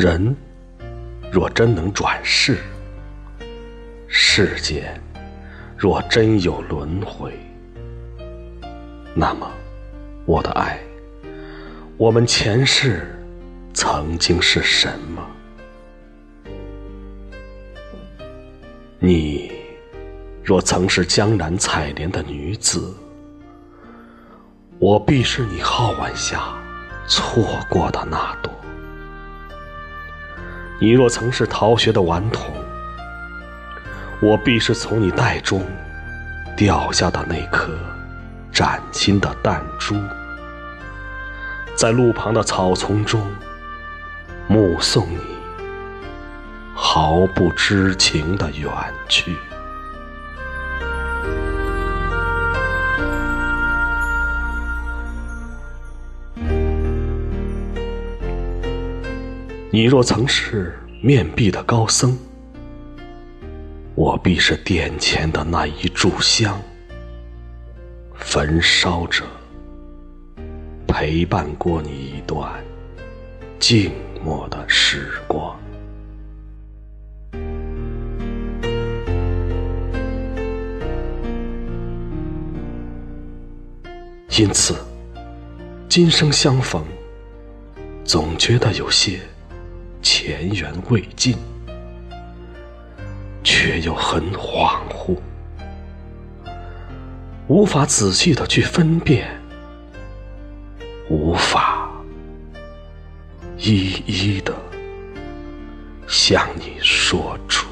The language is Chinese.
人若真能转世，世界若真有轮回，那么，我的爱，我们前世曾经是什么？你若曾是江南采莲的女子，我必是你皓腕下错过的那朵。你若曾是逃学的顽童，我必是从你袋中掉下的那颗崭新的弹珠，在路旁的草丛中目送你毫不知情的远去。你若曾是面壁的高僧，我必是殿前的那一炷香，焚烧着，陪伴过你一段静默的时光。因此，今生相逢，总觉得有些。前缘未尽，却又很恍惚，无法仔细的去分辨，无法一一的向你说出。